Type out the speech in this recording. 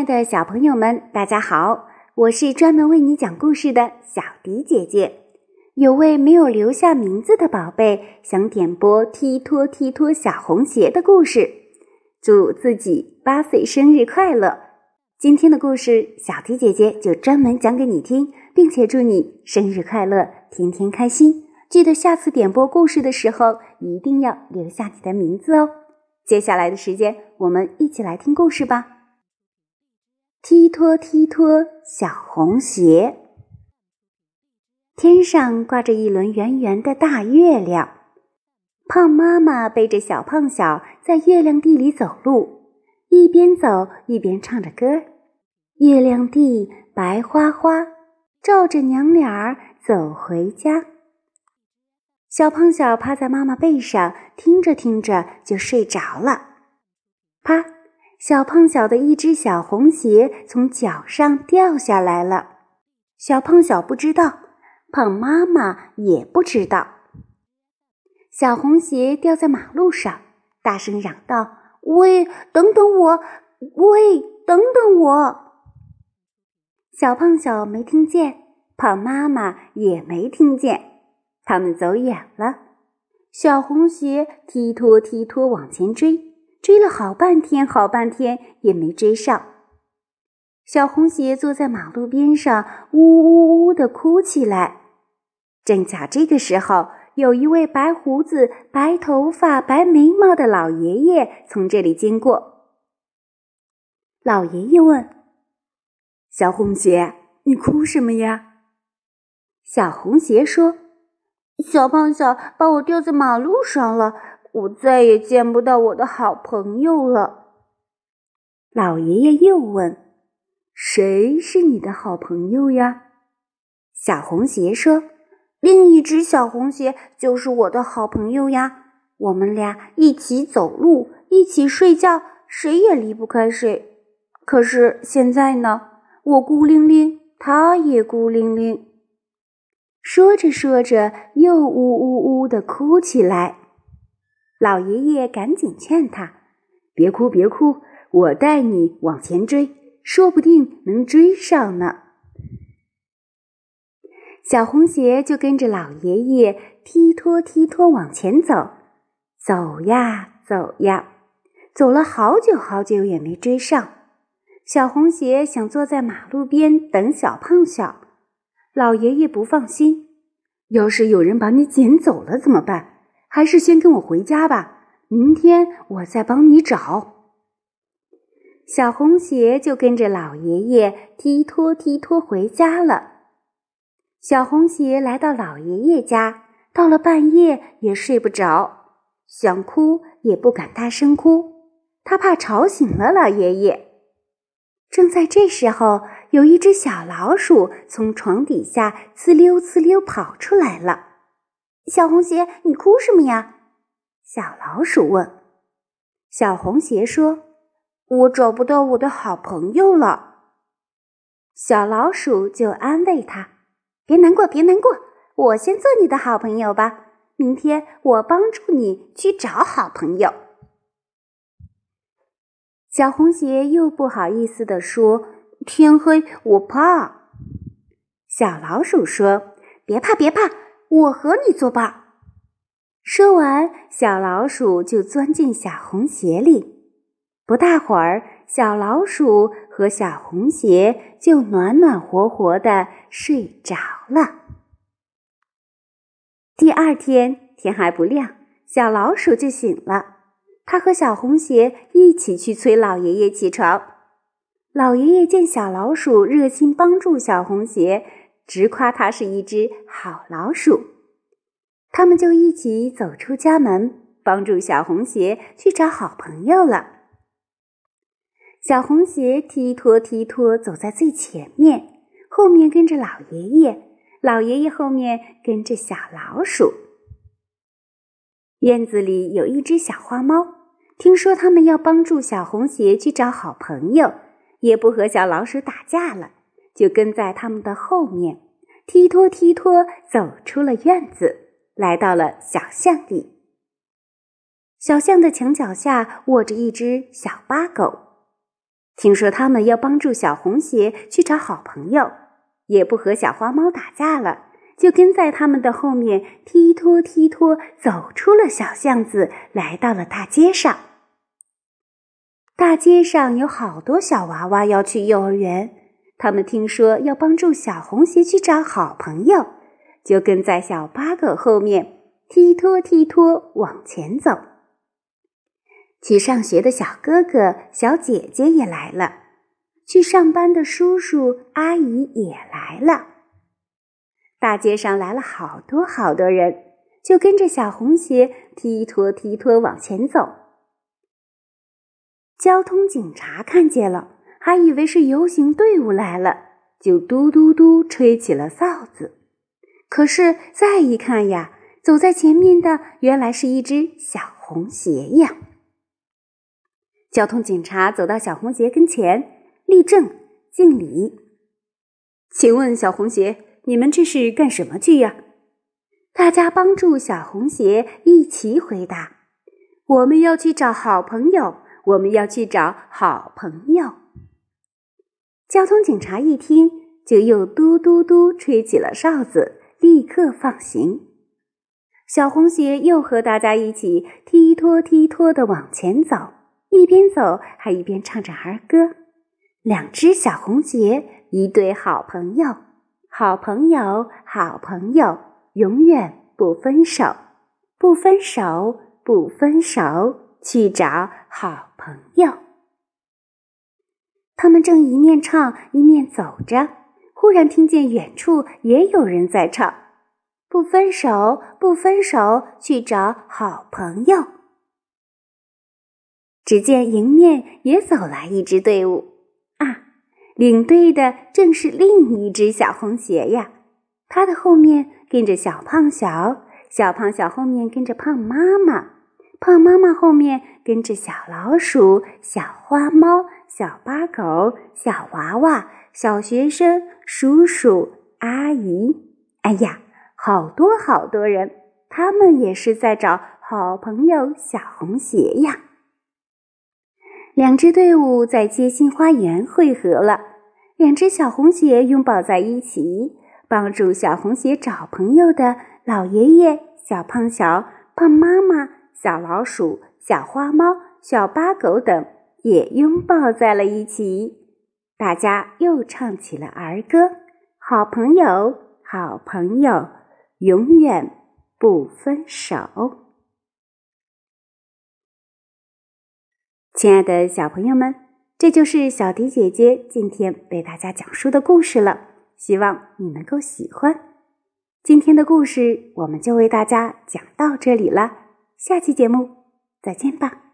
爱的小朋友们，大家好！我是专门为你讲故事的小迪姐姐。有位没有留下名字的宝贝想点播《踢拖踢拖小红鞋》的故事，祝自己八岁生日快乐！今天的故事，小迪姐姐就专门讲给你听，并且祝你生日快乐，天天开心！记得下次点播故事的时候，一定要留下你的名字哦。接下来的时间，我们一起来听故事吧。踢拖踢拖小红鞋，天上挂着一轮圆圆的大月亮。胖妈妈背着小胖小在月亮地里走路，一边走一边唱着歌。月亮地白花花，照着娘俩儿走回家。小胖小趴在妈妈背上，听着听着就睡着了。啪！小胖小的一只小红鞋从脚上掉下来了，小胖小不知道，胖妈妈也不知道。小红鞋掉在马路上，大声嚷道：“喂，等等我！喂，等等我！”小胖小没听见，胖妈妈也没听见，他们走远了。小红鞋踢拖踢拖往前追。追了好半天，好半天也没追上。小红鞋坐在马路边上，呜呜呜的哭起来。正巧这个时候，有一位白胡子、白头发、白眉毛的老爷爷从这里经过。老爷爷问：“小红鞋，你哭什么呀？”小红鞋说：“小胖小把我掉在马路上了。”我再也见不到我的好朋友了。老爷爷又问：“谁是你的好朋友呀？”小红鞋说：“另一只小红鞋就是我的好朋友呀。我们俩一起走路，一起睡觉，谁也离不开谁。可是现在呢，我孤零零，他也孤零零。”说着说着，又呜呜呜的哭起来。老爷爷赶紧劝他：“别哭，别哭，我带你往前追，说不定能追上呢。”小红鞋就跟着老爷爷踢拖踢拖往前走，走呀走呀，走了好久好久也没追上。小红鞋想坐在马路边等小胖小，老爷爷不放心：“要是有人把你捡走了怎么办？”还是先跟我回家吧，明天我再帮你找。小红鞋就跟着老爷爷踢拖踢拖回家了。小红鞋来到老爷爷家，到了半夜也睡不着，想哭也不敢大声哭，他怕吵醒了老爷爷。正在这时候，有一只小老鼠从床底下呲溜呲溜跑出来了。小红鞋，你哭什么呀？小老鼠问。小红鞋说：“我找不到我的好朋友了。”小老鼠就安慰他：“别难过，别难过，我先做你的好朋友吧。明天我帮助你去找好朋友。”小红鞋又不好意思地说：“天黑，我怕。”小老鼠说：“别怕，别怕。”我和你作伴。说完，小老鼠就钻进小红鞋里。不大会儿，小老鼠和小红鞋就暖暖和和的睡着了。第二天天还不亮，小老鼠就醒了。它和小红鞋一起去催老爷爷起床。老爷爷见小老鼠热心帮助小红鞋。直夸它是一只好老鼠，他们就一起走出家门，帮助小红鞋去找好朋友了。小红鞋踢拖踢拖走在最前面，后面跟着老爷爷，老爷爷后面跟着小老鼠。院子里有一只小花猫，听说他们要帮助小红鞋去找好朋友，也不和小老鼠打架了。就跟在他们的后面，踢拖踢拖走出了院子，来到了小巷里。小巷的墙角下卧着一只小巴狗。听说他们要帮助小红鞋去找好朋友，也不和小花猫打架了，就跟在他们的后面踢拖踢拖走出了小巷子，来到了大街上。大街上有好多小娃娃要去幼儿园，他们听说要帮助小红鞋去找好朋友，就跟在小八狗后面踢拖踢拖往前走。去上学的小哥哥、小姐姐也来了，去上班的叔叔阿姨也来了。大街上来了好多好多人，就跟着小红鞋踢拖踢拖往前走。交通警察看见了，还以为是游行队伍来了，就嘟嘟嘟吹起了哨子。可是再一看呀，走在前面的原来是一只小红鞋呀。交通警察走到小红鞋跟前，立正敬礼。请问小红鞋，你们这是干什么去呀？大家帮助小红鞋一齐回答：“我们要去找好朋友，我们要去找好朋友。”交通警察一听，就又嘟嘟嘟吹起了哨子，立刻放行。小红鞋又和大家一起踢拖踢拖的往前走。一边走还一边唱着儿歌，两只小红鞋，一对好朋友，好朋友，好朋友，永远不分手，不分手，不分手，去找好朋友。他们正一面唱一面走着，忽然听见远处也有人在唱：“不分手，不分手，去找好朋友。”只见迎面也走来一支队伍啊，领队的正是另一只小红鞋呀。它的后面跟着小胖小，小胖小后面跟着胖妈妈，胖妈妈后面跟着小老鼠、小花猫、小八狗、小娃娃、小学生、叔叔、阿姨。哎呀，好多好多人，他们也是在找好朋友小红鞋呀。两支队伍在街心花园汇合了，两只小红鞋拥抱在一起，帮助小红鞋找朋友的老爷爷、小胖小、胖妈妈、小老鼠、小花猫、小八狗等也拥抱在了一起。大家又唱起了儿歌：“好朋友，好朋友，永远不分手。”亲爱的小朋友们，这就是小迪姐姐今天为大家讲述的故事了。希望你能够喜欢今天的故事，我们就为大家讲到这里了。下期节目再见吧。